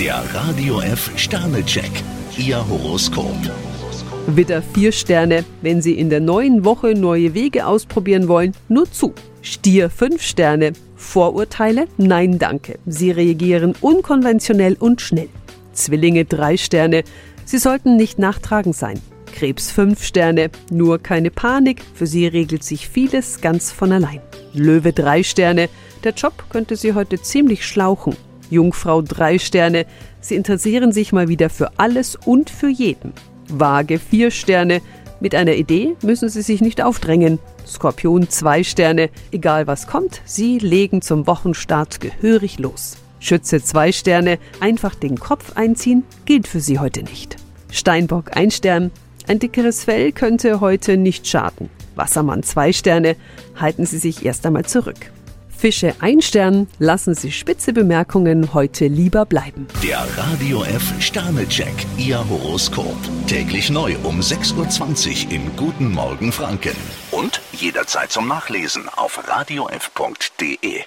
Der Radio F Sternecheck. Ihr Horoskop. Widder vier Sterne. Wenn Sie in der neuen Woche neue Wege ausprobieren wollen, nur zu. Stier fünf Sterne. Vorurteile? Nein, danke. Sie reagieren unkonventionell und schnell. Zwillinge drei Sterne. Sie sollten nicht nachtragend sein. Krebs fünf Sterne. Nur keine Panik. Für Sie regelt sich vieles ganz von allein. Löwe drei Sterne. Der Job könnte Sie heute ziemlich schlauchen. Jungfrau drei Sterne. Sie interessieren sich mal wieder für alles und für jeden. Waage vier Sterne. Mit einer Idee müssen Sie sich nicht aufdrängen. Skorpion zwei Sterne. Egal was kommt, Sie legen zum Wochenstart gehörig los. Schütze zwei Sterne. Einfach den Kopf einziehen gilt für Sie heute nicht. Steinbock ein Stern. Ein dickeres Fell könnte heute nicht schaden. Wassermann zwei Sterne. Halten Sie sich erst einmal zurück. Fische ein Stern. Lassen Sie spitze Bemerkungen heute lieber bleiben. Der Radio F Sternecheck. Ihr Horoskop. Täglich neu um 6.20 Uhr im Guten Morgen Franken. Und jederzeit zum Nachlesen auf radiof.de.